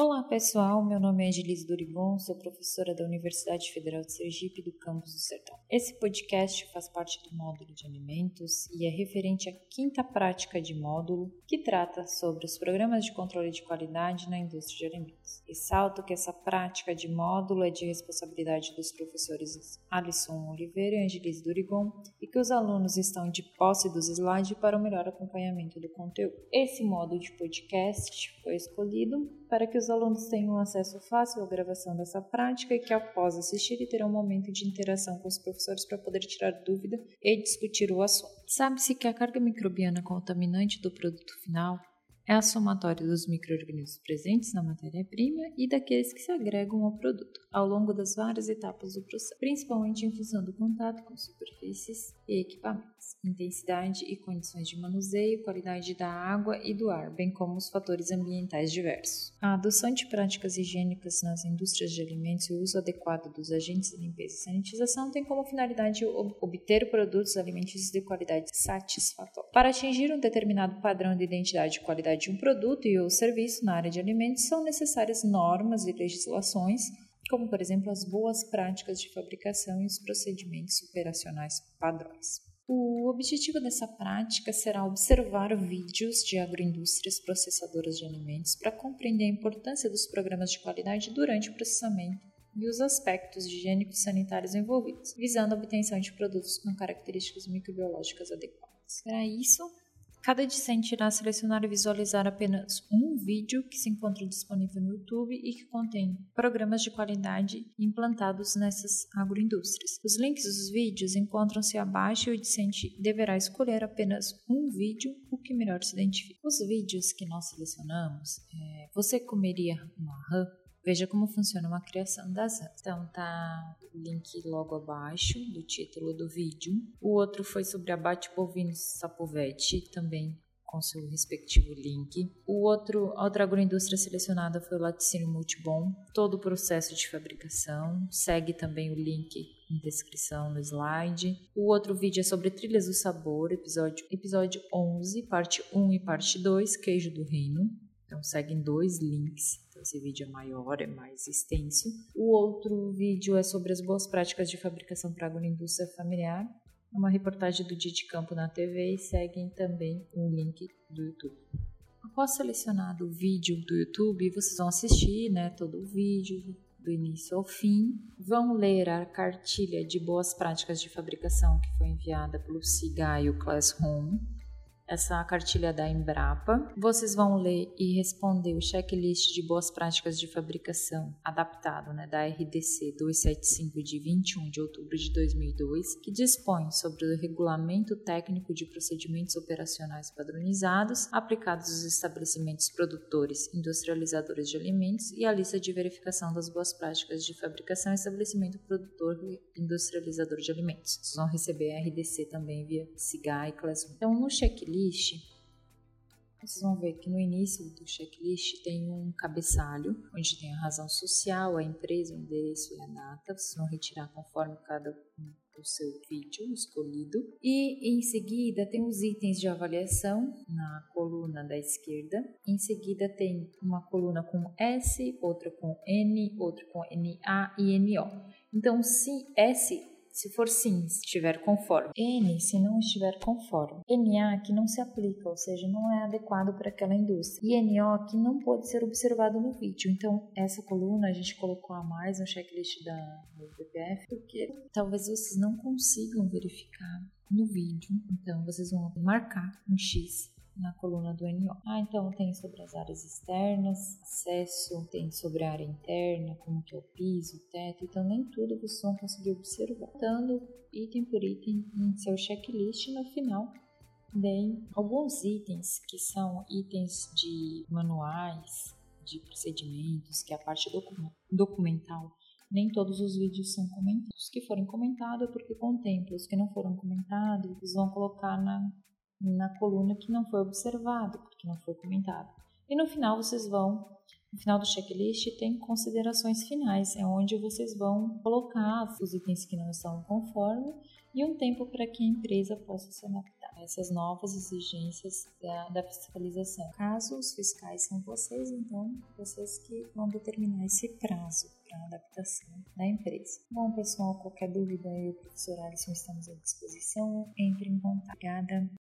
Olá pessoal, meu nome é Angelise Durigon, sou professora da Universidade Federal de Sergipe do campus do Sertão. Esse podcast faz parte do módulo de alimentos e é referente à quinta prática de módulo que trata sobre os programas de controle de qualidade na indústria de alimentos. Ressalto que essa prática de módulo é de responsabilidade dos professores Alisson Oliveira e Angelise Durigon e que os alunos estão de posse dos slides para o melhor acompanhamento do conteúdo. Esse módulo de podcast foi escolhido para que os alunos tenham acesso fácil à gravação dessa prática e que, após assistir, terão um momento de interação com os professores para poder tirar dúvida e discutir o assunto. Sabe-se que a carga microbiana contaminante do produto final é a somatória dos microorganismos presentes na matéria-prima e daqueles que se agregam ao produto ao longo das várias etapas do processo, principalmente em função do contato com superfícies e equipamentos, intensidade e condições de manuseio, qualidade da água e do ar, bem como os fatores ambientais diversos. A adoção de práticas higiênicas nas indústrias de alimentos e o uso adequado dos agentes de limpeza e sanitização tem como finalidade obter produtos alimentícios de qualidade satisfatória. Para atingir um determinado padrão de identidade e qualidade de um produto e ou serviço na área de alimentos, são necessárias normas e legislações, como, por exemplo, as boas práticas de fabricação e os procedimentos operacionais padrões. O objetivo dessa prática será observar vídeos de agroindústrias processadoras de alimentos para compreender a importância dos programas de qualidade durante o processamento e os aspectos higiênicos e sanitários envolvidos, visando a obtenção de produtos com características microbiológicas adequadas. Para isso, Cada discente irá selecionar e visualizar apenas um vídeo que se encontra disponível no YouTube e que contém programas de qualidade implantados nessas agroindústrias. Os links dos vídeos encontram-se abaixo e o discente deverá escolher apenas um vídeo, o que melhor se identifica. Os vídeos que nós selecionamos, é, você comeria uma rã? Veja como funciona uma criação das rãs. Então tá o link logo abaixo do título do vídeo. O outro foi sobre abate bovino sapovete, também com seu respectivo link. O outro, a outra agroindústria selecionada foi o laticínio multibom, todo o processo de fabricação. Segue também o link em descrição no slide. O outro vídeo é sobre trilhas do sabor, episódio, episódio 11, parte 1 e parte 2, queijo do reino. Então seguem dois links esse vídeo é maior, é mais extenso. O outro vídeo é sobre as boas práticas de fabricação para agroindústria familiar. É uma reportagem do Dia de Campo na TV e seguem também um link do YouTube. Após selecionado o vídeo do YouTube, vocês vão assistir né, todo o vídeo, do início ao fim, vão ler a cartilha de boas práticas de fabricação que foi enviada pelo CIGA o Classroom essa cartilha da Embrapa. Vocês vão ler e responder o checklist de boas práticas de fabricação adaptado né, da RDC 275 de 21 de outubro de 2002, que dispõe sobre o regulamento técnico de procedimentos operacionais padronizados aplicados aos estabelecimentos produtores, industrializadores de alimentos e a lista de verificação das boas práticas de fabricação estabelecimento produtor e industrializador de alimentos. Vocês vão receber a RDC também via SIGA e Class 1. Então, no checklist checklist, vocês vão ver que no início do checklist tem um cabeçalho, onde tem a razão social, a empresa, o endereço e a data. Vocês vão retirar conforme cada o seu vídeo escolhido. E em seguida tem os itens de avaliação na coluna da esquerda. Em seguida tem uma coluna com S, outra com N, outra com NA e NO. Então, se S se for sim, se estiver conforme. N, se não estiver conforme. NA, que não se aplica, ou seja, não é adequado para aquela indústria. E NO, que não pode ser observado no vídeo. Então, essa coluna a gente colocou a mais no checklist da BPF, porque talvez vocês não consigam verificar no vídeo. Então, vocês vão marcar um X na coluna do NO. Ah, então tem sobre as áreas externas, acesso, tem sobre a área interna, como que é o piso, o teto, então nem tudo vocês vão conseguir observar. Dando item por item em seu checklist no final tem alguns itens que são itens de manuais, de procedimentos, que é a parte documental. Nem todos os vídeos são comentados. Os que forem comentados é porque contempla. Os que não foram comentados, eles vão colocar na na coluna que não foi observado, porque não foi comentado. E no final vocês vão No final do checklist tem considerações finais, é onde vocês vão colocar os itens que não estão conforme e um tempo para que a empresa possa se adaptar a essas novas exigências da, da fiscalização. Caso os fiscais são vocês, então vocês que vão determinar esse prazo para adaptação da empresa. Bom, pessoal, qualquer dúvida, o professor Alisson estamos à disposição. Entre em contato. Obrigada.